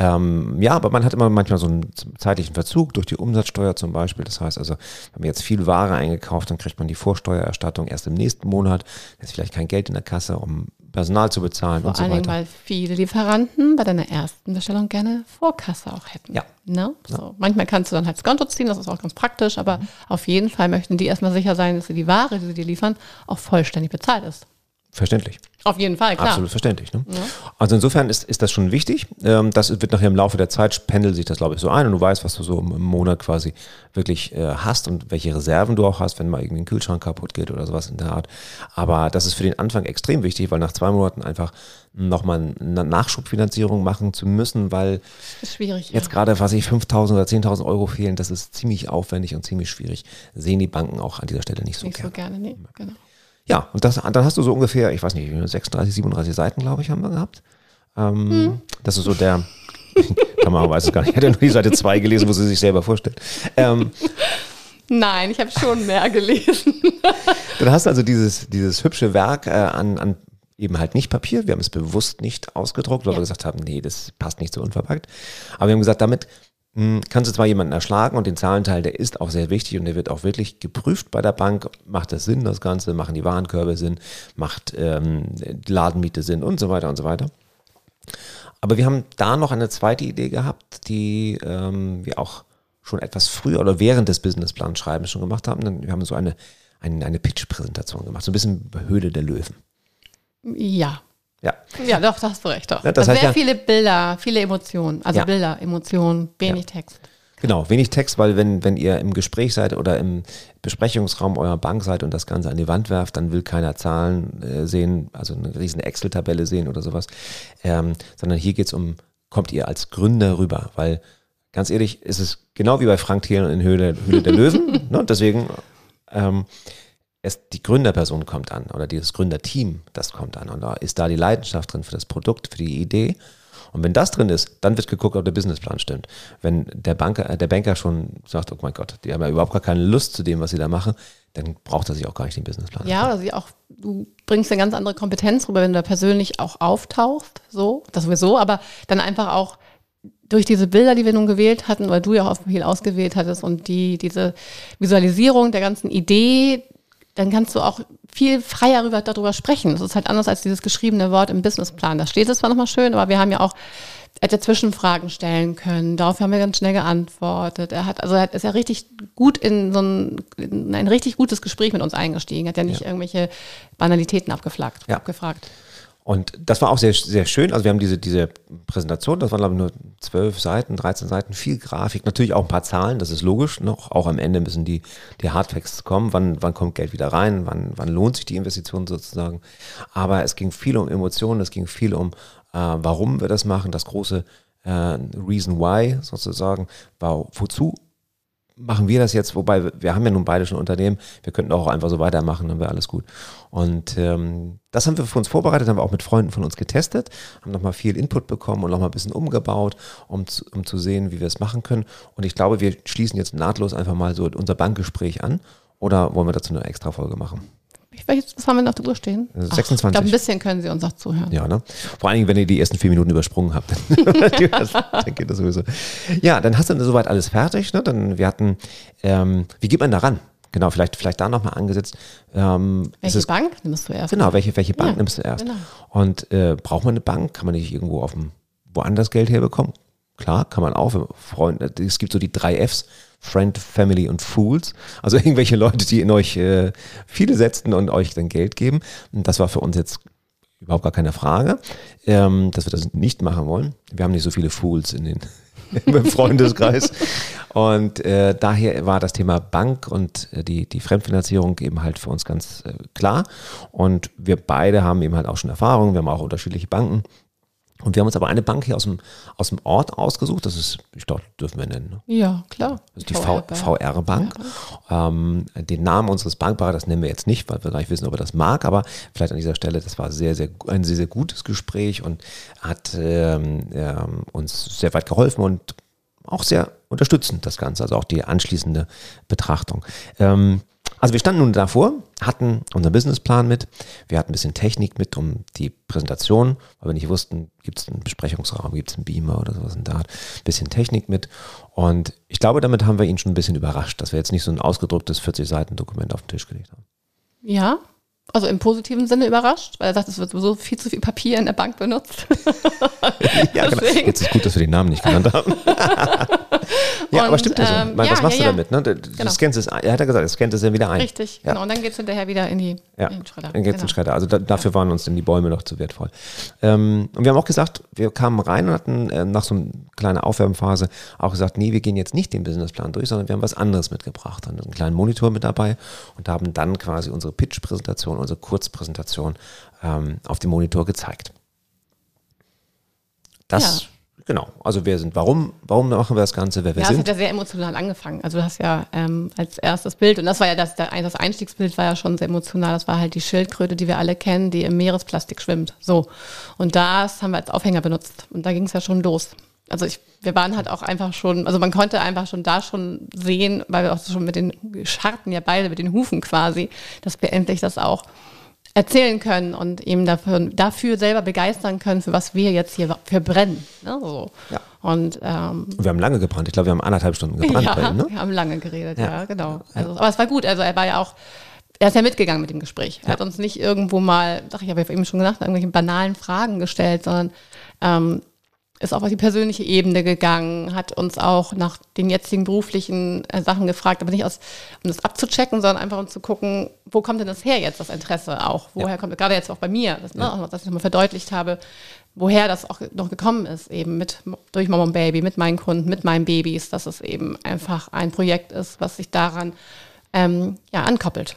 Ähm, ja, aber man hat immer manchmal so einen zeitlichen Verzug durch die Umsatzsteuer zum Beispiel. Das heißt also, wenn man jetzt viel Ware eingekauft, dann kriegt man die Vorsteuererstattung erst im nächsten Monat. Da ist vielleicht kein Geld in der Kasse, um Personal zu bezahlen Vor und so allen Dingen, weiter. weil viele Lieferanten bei deiner ersten Bestellung gerne Vorkasse auch hätten. Ja. Ne? So. Manchmal kannst du dann halt das Konto ziehen, das ist auch ganz praktisch, aber Mhm. auf jeden Fall möchten die erstmal sicher sein, dass sie die Ware, die sie dir liefern, auch vollständig bezahlt ist. Verständlich. Auf jeden Fall, klar. Absolut verständlich. Ne? Also insofern ist, ist das schon wichtig. Ähm, das wird nachher im Laufe der Zeit, pendelt sich das, glaube ich, so ein und du weißt, was du so im Monat quasi wirklich äh, hast und welche Reserven du auch hast, wenn mal irgendwie ein Kühlschrank kaputt geht oder sowas in der Art. Aber das ist für den Anfang extrem wichtig, weil nach zwei Monaten einfach nochmal eine Nachschubfinanzierung machen zu müssen, weil jetzt gerade, was ich, 5.000 oder 10.000 Euro fehlen, das ist ziemlich aufwendig und ziemlich schwierig. Sehen die Banken auch an dieser Stelle nicht so Nicht so gern. gerne, nee. Genau. Ja, und das, dann hast du so ungefähr, ich weiß nicht, 36, 37 Seiten, glaube ich, haben wir gehabt. Ähm, Das ist so der, Kamera weiß es gar nicht, ich hatte nur die Seite 2 gelesen, wo sie sich selber vorstellt. Ähm, Nein, ich habe schon mehr gelesen. dann hast du also dieses, dieses hübsche Werk äh, an, an eben halt nicht Papier. Wir haben es bewusst nicht ausgedruckt, weil Ja. wir gesagt haben, nee, das passt nicht so unverpackt. Aber wir haben gesagt, damit kannst du zwar jemanden erschlagen und den Zahlenteil, der ist auch sehr wichtig und der wird auch wirklich geprüft bei der Bank. Macht das Sinn, das Ganze? Machen die Warenkörbe Sinn? Macht ähm, Ladenmiete Sinn und so weiter und so weiter. Aber wir haben da noch eine zweite Idee gehabt, die ähm, wir auch schon etwas früher oder während des Businessplans schreiben schon gemacht haben. Wir haben so eine, eine, eine Pitch-Präsentation gemacht, so ein bisschen Höhle der Löwen. Ja. Ja. Ja, doch, da hast du recht. Doch. Ja, das also heißt sehr ja- viele Bilder, viele Emotionen. Also Ja. Bilder, Emotionen, wenig Text. Genau, wenig Text, weil wenn, wenn ihr im Gespräch seid oder im Besprechungsraum eurer Bank seid und das Ganze an die Wand werft, dann will keiner Zahlen äh, sehen, also eine riesen Excel-Tabelle sehen oder sowas, ähm, sondern hier geht's um, kommt ihr als Gründer rüber, weil ganz ehrlich, ist es genau wie bei Frank Thelen in Höhle, Höhle der Löwen, ne? deswegen ähm, es, die Gründerperson kommt an oder dieses Gründerteam, das kommt an und da ist da die Leidenschaft drin für das Produkt, für die Idee. Und wenn das drin ist, dann wird geguckt, ob der Businessplan stimmt. Wenn der Banker, äh, der Banker schon sagt, oh mein Gott, die haben ja überhaupt gar keine Lust zu dem, was sie da machen, dann braucht er sich auch gar nicht den Businessplan. Ja, oder sie auch, du bringst eine ganz andere Kompetenz rüber, wenn du da persönlich auch auftauchst, so, das sowieso, aber dann einfach auch durch diese Bilder, die wir nun gewählt hatten, oder du ja auch viel ausgewählt hattest und die, diese Visualisierung der ganzen Idee, dann kannst du auch viel freier darüber, darüber sprechen. Das ist halt anders als dieses geschriebene Wort im Businessplan. Da steht es zwar nochmal schön, aber wir haben ja auch, er hätte Zwischenfragen stellen können. Darauf haben wir ganz schnell geantwortet. Er hat, also er ist ja richtig gut in so ein, in ein richtig gutes Gespräch mit uns eingestiegen. Hat ja nicht irgendwelche Banalitäten abgefragt, Ja. abgefragt. Und das war auch sehr, sehr schön. Also wir haben diese, diese Präsentation, das waren glaube ich nur zwölf Seiten, 13 Seiten, viel Grafik, natürlich auch ein paar Zahlen, das ist logisch. Noch auch am Ende müssen die, die Hardfacts kommen. Wann, wann kommt Geld wieder rein? Wann, wann lohnt sich die Investition sozusagen? Aber es ging viel um Emotionen, es ging viel um, äh, warum wir das machen, das große äh, Reason Why sozusagen, war, wozu machen wir das jetzt, wobei wir- haben ja nun beide schon Unternehmen, wir könnten auch einfach so weitermachen, dann wäre alles gut. Und ähm, das haben wir für uns vorbereitet, haben wir auch mit Freunden von uns getestet, haben nochmal viel Input bekommen und nochmal ein bisschen umgebaut, um zu, um zu sehen, wie wir es machen können. Und ich glaube, wir schließen jetzt nahtlos einfach mal so unser Bankgespräch an. Oder wollen wir dazu eine extra Folge machen? Jetzt, was haben wir noch der Uhr stehen? Also Ach, 26. Ich glaube, ein bisschen können Sie uns auch zuhören. Ja, ne? Vor allen Dingen, wenn ihr die ersten vier Minuten übersprungen habt, dann geht das sowieso. Ja, dann hast du soweit alles fertig. Ne? Dann wir hatten, ähm, wie geht man da ran? Genau, vielleicht, vielleicht da nochmal angesetzt. Ähm, ist Welche es- Bank nimmst du erst? Genau, welche, welche Bank Ja, nimmst du erst? genau. Und äh, braucht man eine Bank? Kann man nicht irgendwo auf dem, woanders Geld herbekommen? Klar, kann man auch. Freunde, es gibt so die drei Fs, Friend, Family und Fools. Also irgendwelche Leute, die in euch äh, viele setzen und euch dann Geld geben. Und das war für uns jetzt überhaupt gar keine Frage, ähm, dass wir das nicht machen wollen. Wir haben nicht so viele Fools in den im Freundeskreis. Und äh, daher war das Thema Bank und äh, die, die Fremdfinanzierung eben halt für uns ganz äh, klar. Und wir beide haben eben halt auch schon Erfahrung. Wir haben auch unterschiedliche Banken. Und wir haben uns aber eine Bank hier aus dem, aus dem Ort ausgesucht. Das ist, ich glaube, dürfen wir nennen. Ne? Ja, klar. Das ist die VR-Bank. Ähm, den Namen unseres Bankberaters nennen wir jetzt nicht, weil wir gar nicht wissen, ob er das mag, aber vielleicht an dieser Stelle, das war sehr, sehr, ein sehr, sehr gutes Gespräch und hat ähm, ähm, uns sehr weit geholfen und auch sehr unterstützend, das Ganze, also auch die anschließende Betrachtung. Ähm, also wir standen nun davor, hatten unseren Businessplan mit, wir hatten ein bisschen Technik mit um die Präsentation, weil wir nicht wussten, gibt es einen Besprechungsraum, gibt es einen Beamer oder sowas in der Art, ein bisschen Technik mit und ich glaube, damit haben wir ihn schon ein bisschen überrascht, dass wir jetzt nicht so ein ausgedrucktes 40 Seiten Dokument auf den Tisch gelegt haben. Ja, also im positiven Sinne überrascht, weil er sagt, es wird sowieso viel zu viel Papier in der Bank benutzt. Ja, genau. Jetzt ist gut, dass wir den Namen nicht genannt haben. ja, aber Und, stimmt ja so. ähm, meine, was ja, machst ja, du damit? Ne? Du, Genau. scannst es, er hat ja gesagt, er scannt es dann wieder ein. Richtig, genau. Und dann geht es hinterher wieder in die Ja, in den Schredder. dann geht's in genau. den Schredder. Also da, dafür waren uns denn die Bäume noch zu wertvoll. Ähm, und wir haben auch gesagt, wir kamen rein und hatten äh, nach so einer kleinen Aufwärmphase auch gesagt, nee, wir gehen jetzt nicht den Businessplan durch, sondern wir haben was anderes mitgebracht. Hatten einen kleinen Monitor mit dabei und haben dann quasi unsere Pitch-Präsentation, unsere Kurzpräsentation ähm, auf dem Monitor gezeigt. Das, genau. Also wer sind, warum, warum machen wir das Ganze, wer wir Ja, es sind? hat ja sehr emotional angefangen. Also du hast ja ähm, als erstes Bild, und das war ja das, das Einstiegsbild war ja schon sehr emotional, das war halt die Schildkröte, die wir alle kennen, die im Meeresplastik schwimmt. So. Und das haben wir als Aufhänger benutzt. Und da ging es ja schon los. Also ich, wir waren halt auch einfach schon, also man konnte einfach schon da schon sehen, weil wir auch schon mit den Scharten ja beide, mit den Hufen quasi, dass wir endlich das auch erzählen können und eben dafür, dafür selber begeistern können, für was wir jetzt hier für brennen. Ne? So. Ja. Und ähm, wir haben lange gebrannt. Ich glaube, wir haben anderthalb Stunden gebrannt ja, bei ihm, ne? wir haben lange geredet, ja, Ja. genau. Also, aber es war gut. Also er war ja auch, er ist ja mitgegangen mit dem Gespräch. Er hat uns nicht irgendwo mal, sag ich, habe ja eben schon gesagt, irgendwelche banalen Fragen gestellt, sondern ähm, ist auch auf die persönliche Ebene gegangen, hat uns auch nach den jetzigen beruflichen äh, Sachen gefragt, aber nicht aus, um das abzuchecken, sondern einfach um zu gucken, wo kommt denn das her jetzt, das Interesse auch? Woher ja. kommt, gerade jetzt auch bei mir, das, ne, ja. dass ich nochmal verdeutlicht habe, woher das auch noch gekommen ist, eben mit durch Mama und Baby, mit meinen Kunden, mit meinen Babys, dass es eben einfach ein Projekt ist, was sich daran ähm, ja, ankoppelt.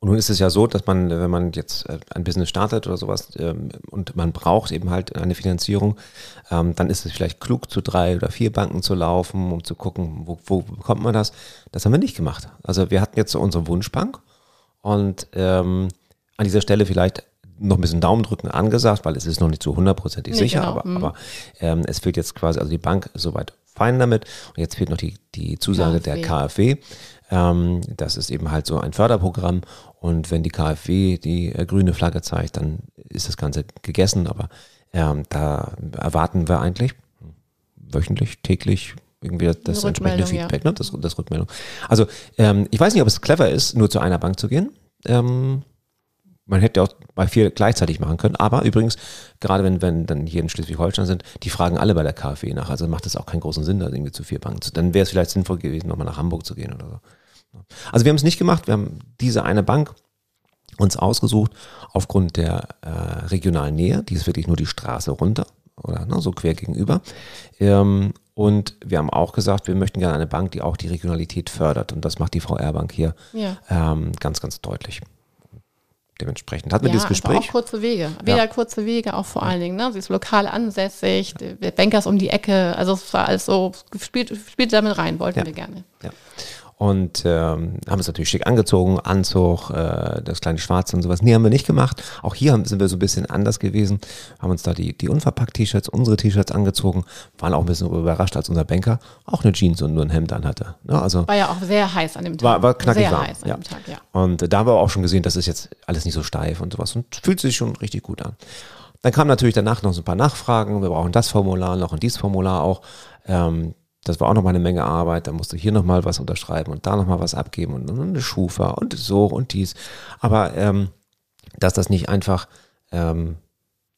Und nun ist es ja so, dass man, wenn man jetzt äh, ein Business startet oder sowas ähm, und man braucht eben halt eine Finanzierung, ähm, dann ist es vielleicht klug, zu drei oder vier Banken zu laufen, um zu gucken, wo, wo bekommt man das. Das haben wir nicht gemacht. Also wir hatten jetzt unsere Wunschbank und ähm, an dieser Stelle vielleicht noch ein bisschen Daumen drücken angesagt, weil es ist noch nicht so hundertprozentig nee, sicher, genau. aber, mhm. aber ähm, es fehlt jetzt quasi, also die Bank soweit fein damit und jetzt fehlt noch die, die Zusage KfW. der KfW. Ähm, das ist eben halt so ein Förderprogramm und wenn die KfW die äh, grüne Flagge zeigt, dann ist das Ganze gegessen. Aber ähm, da erwarten wir eigentlich wöchentlich, täglich irgendwie das, das entsprechende Feedback, ja. ne? das, das Rückmeldung. Also ähm, ich weiß nicht, ob es clever ist, nur zu einer Bank zu gehen. Ähm, man hätte auch bei vier gleichzeitig machen können. Aber übrigens, gerade wenn, wenn dann hier in Schleswig-Holstein sind, die fragen alle bei der KfW nach. Also macht es auch keinen großen Sinn, da irgendwie zu vier Banken zu. Dann wäre es vielleicht sinnvoll gewesen, nochmal nach Hamburg zu gehen oder so. Also wir haben es nicht gemacht, wir haben diese eine Bank uns ausgesucht aufgrund der äh, regionalen Nähe, die ist wirklich nur die Straße runter oder ne, so quer gegenüber. Ähm, und wir haben auch gesagt, wir möchten gerne eine Bank, die auch die Regionalität fördert. Und das macht die VR-Bank hier ja. ähm, ganz, ganz deutlich. Dementsprechend hatten wir ja, dieses Gespräch. Auch kurze Wege. Wieder ja. kurze Wege, auch vor allen Dingen. Ne? Sie ist lokal ansässig, ja. Bankers um die Ecke. Also es war alles so, spielt, spielt damit rein, wollten wir gerne. Ja und ähm, haben es natürlich schick angezogen, Anzug, äh, das kleine Schwarze und sowas. Nee, haben wir nicht gemacht. Auch hier haben, sind wir so ein bisschen anders gewesen, haben uns da die, die unverpackt-T-Shirts, unsere T-Shirts angezogen, waren auch ein bisschen überrascht, als unser Banker auch eine Jeans und nur ein Hemd anhatte. Ja, ne, also, war ja auch sehr heiß an dem Tag. War, war knackig sehr warm. heiß an ja. dem Tag, ja. Und äh, da haben wir auch schon gesehen, das ist jetzt alles nicht so steif und sowas und fühlt sich schon richtig gut an. Dann kam natürlich danach noch so ein paar Nachfragen. Wir brauchen das Formular noch und dieses Formular auch. Ähm, das war auch noch mal eine Menge Arbeit. Da musst du hier noch mal was unterschreiben und da noch mal was abgeben und, und eine Schufa und so und dies. Aber ähm, dass das nicht einfach, ähm,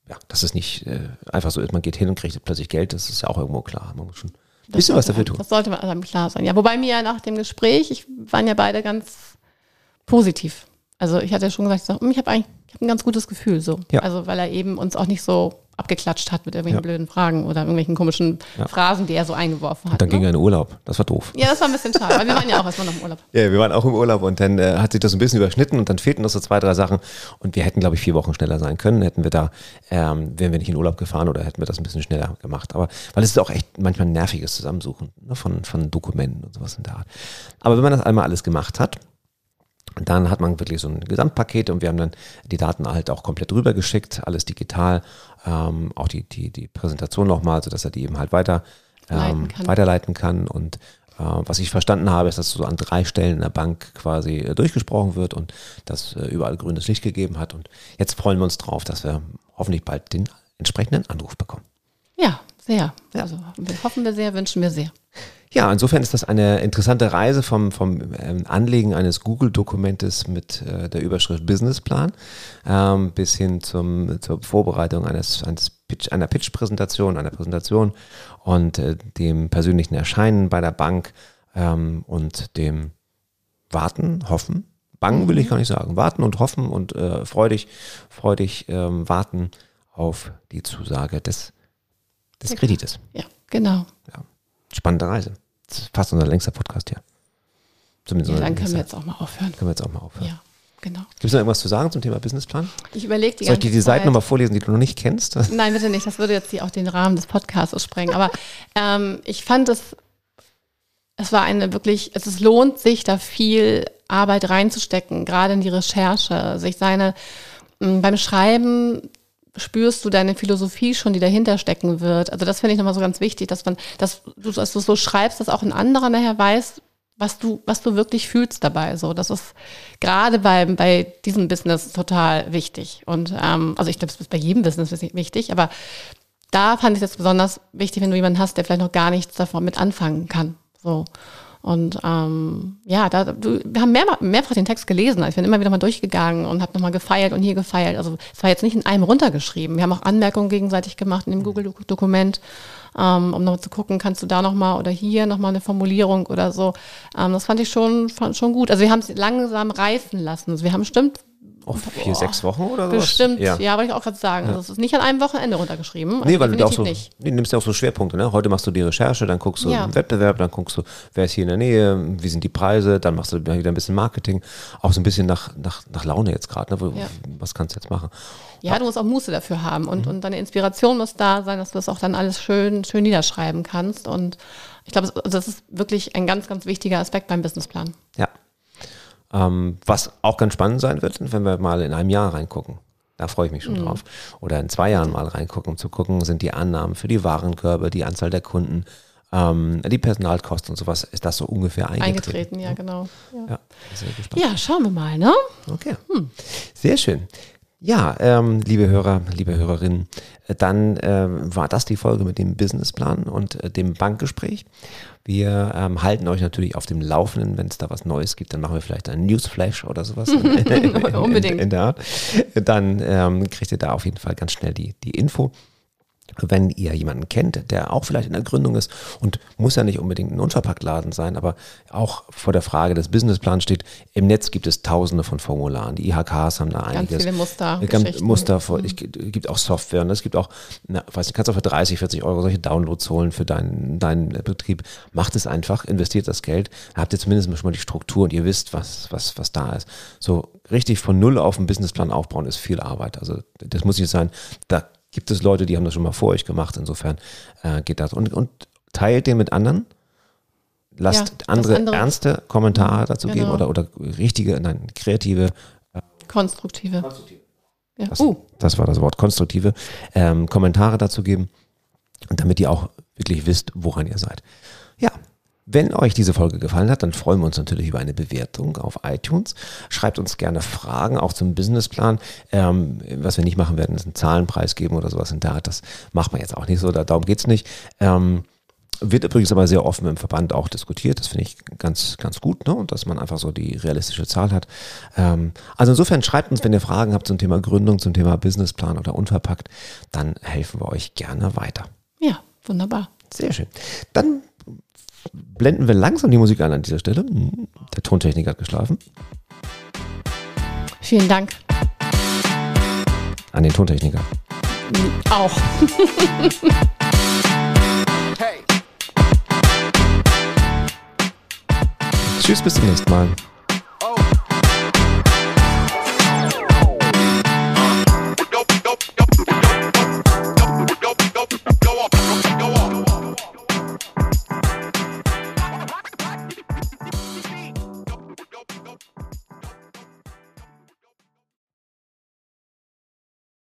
ja, dass es nicht äh, einfach so ist, man geht hin und kriegt plötzlich Geld, das ist ja auch irgendwo klar. Man muss schon ein bisschen was dafür tun. Das sollte man klar sein. Ja, wobei mir ja nach dem Gespräch, ich waren ja beide ganz positiv. Also ich hatte ja schon gesagt, ich, hm, ich habe eigentlich ich hab ein ganz gutes Gefühl so. Ja. Also weil er eben uns auch nicht so abgeklatscht hat mit irgendwelchen ja. blöden Fragen oder irgendwelchen komischen ja. Phrasen, die er so eingeworfen hat. Und dann ne? ging er in Urlaub. Das war doof. Ja, das war ein bisschen schade, weil wir waren ja auch erstmal noch im Urlaub. Ja, wir waren auch im Urlaub und dann äh, hat sich das ein bisschen überschnitten und dann fehlten noch so zwei, drei Sachen und wir hätten, glaube ich, vier Wochen schneller sein können. Hätten wir da, ähm, wären wir nicht in Urlaub gefahren oder hätten wir das ein bisschen schneller gemacht. Aber weil es ist auch echt manchmal ein nerviges Zusammensuchen ne, von, von Dokumenten und sowas in der Art. Aber wenn man das einmal alles gemacht hat, dann hat man wirklich so ein Gesamtpaket und wir haben dann die Daten halt auch komplett rübergeschickt, alles digital, ähm, auch die, die, die Präsentation nochmal, sodass er die eben halt weiter ähm, kann. weiterleiten kann. Und äh, was ich verstanden habe, ist, dass so an drei Stellen in der Bank quasi äh, durchgesprochen wird und das äh, überall grünes Licht gegeben hat. Und jetzt freuen wir uns drauf, dass wir hoffentlich bald den entsprechenden Anruf bekommen. Ja, sehr. Ja. Also hoffen wir sehr, wünschen wir sehr. Ja, insofern ist das eine interessante Reise vom, vom ähm, Anlegen eines Google-Dokumentes mit äh, der Überschrift Businessplan ähm, bis hin zum, zur Vorbereitung eines, eines Pitch, einer Pitch-Präsentation, einer Präsentation und äh, dem persönlichen Erscheinen bei der Bank ähm, und dem Warten, Hoffen. Bangen will ich mhm. gar nicht sagen. Warten und hoffen und äh, freudig, freudig ähm, warten auf die Zusage des, des Kredites. Ja, genau. Ja. Spannende Reise. Das ist fast unser längster Podcast hier. Zumindest ja, dann können wir jetzt auch mal aufhören. Können wir jetzt auch mal aufhören. Ja, genau. Gibt es noch irgendwas zu sagen zum Thema Businessplan? Ich überlege die Soll ich dir die Seiten nochmal vorlesen, die du noch nicht kennst? Nein, bitte nicht. Das würde jetzt auch den Rahmen des Podcasts sprengen. Aber ähm, ich fand es, es war eine wirklich, es ist, lohnt sich, da viel Arbeit reinzustecken, gerade in die Recherche, sich seine beim Schreiben spürst du deine Philosophie schon, die dahinter stecken wird. Also das finde ich nochmal so ganz wichtig, dass man, dass du, dass du so schreibst, dass auch ein anderer nachher weiß, was du, was du wirklich fühlst dabei. So, das ist gerade bei, bei diesem Business total wichtig. Und ähm, also ich glaube, es ist bei jedem Business wichtig, aber da fand ich das besonders wichtig, wenn du jemanden hast, der vielleicht noch gar nichts davon mit anfangen kann. So. Und ähm, ja, da, du, wir haben mehr, mehrfach den Text gelesen. Also ich bin immer wieder mal durchgegangen und habe nochmal gefeilt und hier gefeilt. Also es war jetzt nicht in einem runtergeschrieben. Wir haben auch Anmerkungen gegenseitig gemacht in dem Google-Dokument, ähm, um nochmal zu gucken, kannst du da nochmal oder hier nochmal eine Formulierung oder so. Ähm, das fand ich schon, schon gut. Also wir haben es langsam reifen lassen. Also wir haben bestimmt auch vier, Boah. sechs Wochen oder so? Bestimmt, ja, ja wollte ich auch gerade sagen. Ja. Also es ist nicht an einem Wochenende runtergeschrieben. Nee, weil du auch so, nicht. Nimmst ja auch so Schwerpunkte. Ne? Heute machst du die Recherche, dann guckst du ja. einen Wettbewerb, dann guckst du, wer ist hier in der Nähe, wie sind die Preise, dann machst du wieder ein bisschen Marketing. Auch so ein bisschen nach, nach, nach Laune jetzt gerade. Ne? Ja. Was kannst du jetzt machen? Ja, du musst auch Muße dafür haben und, mhm. und deine Inspiration muss da sein, dass du das auch dann alles schön, schön niederschreiben kannst. Und ich glaube, das ist wirklich ein ganz, ganz wichtiger Aspekt beim Businessplan. Ja, ähm, was auch ganz spannend sein wird, wenn wir mal in einem Jahr reingucken. Da freue ich mich schon mhm. drauf. Oder in zwei Jahren mal reingucken, um zu gucken, sind die Annahmen für die Warenkörbe, die Anzahl der Kunden, ähm, die Personalkosten und sowas, ist das so ungefähr eingetreten? Eingetreten, ja, genau. Ja, ja, ja schauen wir mal, ne? Okay. Hm. Sehr schön. Ja, ähm, liebe Hörer, liebe Hörerinnen, äh, dann äh, war das die Folge mit dem Businessplan und äh, dem Bankgespräch. Wir ähm, halten euch natürlich auf dem Laufenden, wenn es da was Neues gibt, dann machen wir vielleicht einen Newsflash oder sowas. Unbedingt. In, in, der Art. Dann ähm, kriegt ihr da auf jeden Fall ganz schnell die, die Info wenn ihr jemanden kennt, der auch vielleicht in der Gründung ist und muss ja nicht unbedingt ein Unverpacktladen sein, aber auch vor der Frage des Businessplans steht, im Netz gibt es tausende von Formularen. Die IHKs haben da einiges. Ganz viele Muster. Ganz Muster, vor, mhm. es gibt auch Software und es gibt auch, na, weiß nicht, kannst auch für 30, 40 Euro solche Downloads holen für deinen, deinen Betrieb. Macht es einfach, investiert das Geld, habt ihr zumindest schon mal die Struktur und ihr wisst, was, was, was da ist. So richtig von Null auf einen Businessplan aufbauen ist viel Arbeit. Also das muss nicht sein, da gibt es Leute, die haben das schon mal vor euch gemacht. Insofern äh, geht das. Und, und teilt den mit anderen. Lasst ja, andere, andere, ernste Kommentare dazu genau. geben oder, oder richtige, nein, kreative. Äh, konstruktive. konstruktive. Ja. Das, uh. das, war das Wort, konstruktive. Ähm, Kommentare dazu geben. Und damit ihr auch wirklich wisst, woran ihr seid. Ja, wenn euch diese Folge gefallen hat, dann freuen wir uns natürlich über eine Bewertung auf iTunes. Schreibt uns gerne Fragen, auch zum Businessplan. Ähm, was wir nicht machen werden, ist einen Zahlenpreis geben oder sowas in der Art. Das macht man jetzt auch nicht so, darum geht's nicht. Ähm, wird übrigens aber sehr offen im Verband auch diskutiert. Das finde ich ganz, ganz gut, ne? Und dass man einfach so die realistische Zahl hat. Ähm, also insofern schreibt uns, wenn ihr Fragen habt zum Thema Gründung, zum Thema Businessplan oder unverpackt, dann helfen wir euch gerne weiter. Ja, wunderbar. Sehr schön. Dann blenden wir langsam die Musik an an dieser Stelle. Der Tontechniker hat geschlafen. Vielen Dank. An den Tontechniker. Auch. hey. Tschüss, bis zum nächsten Mal.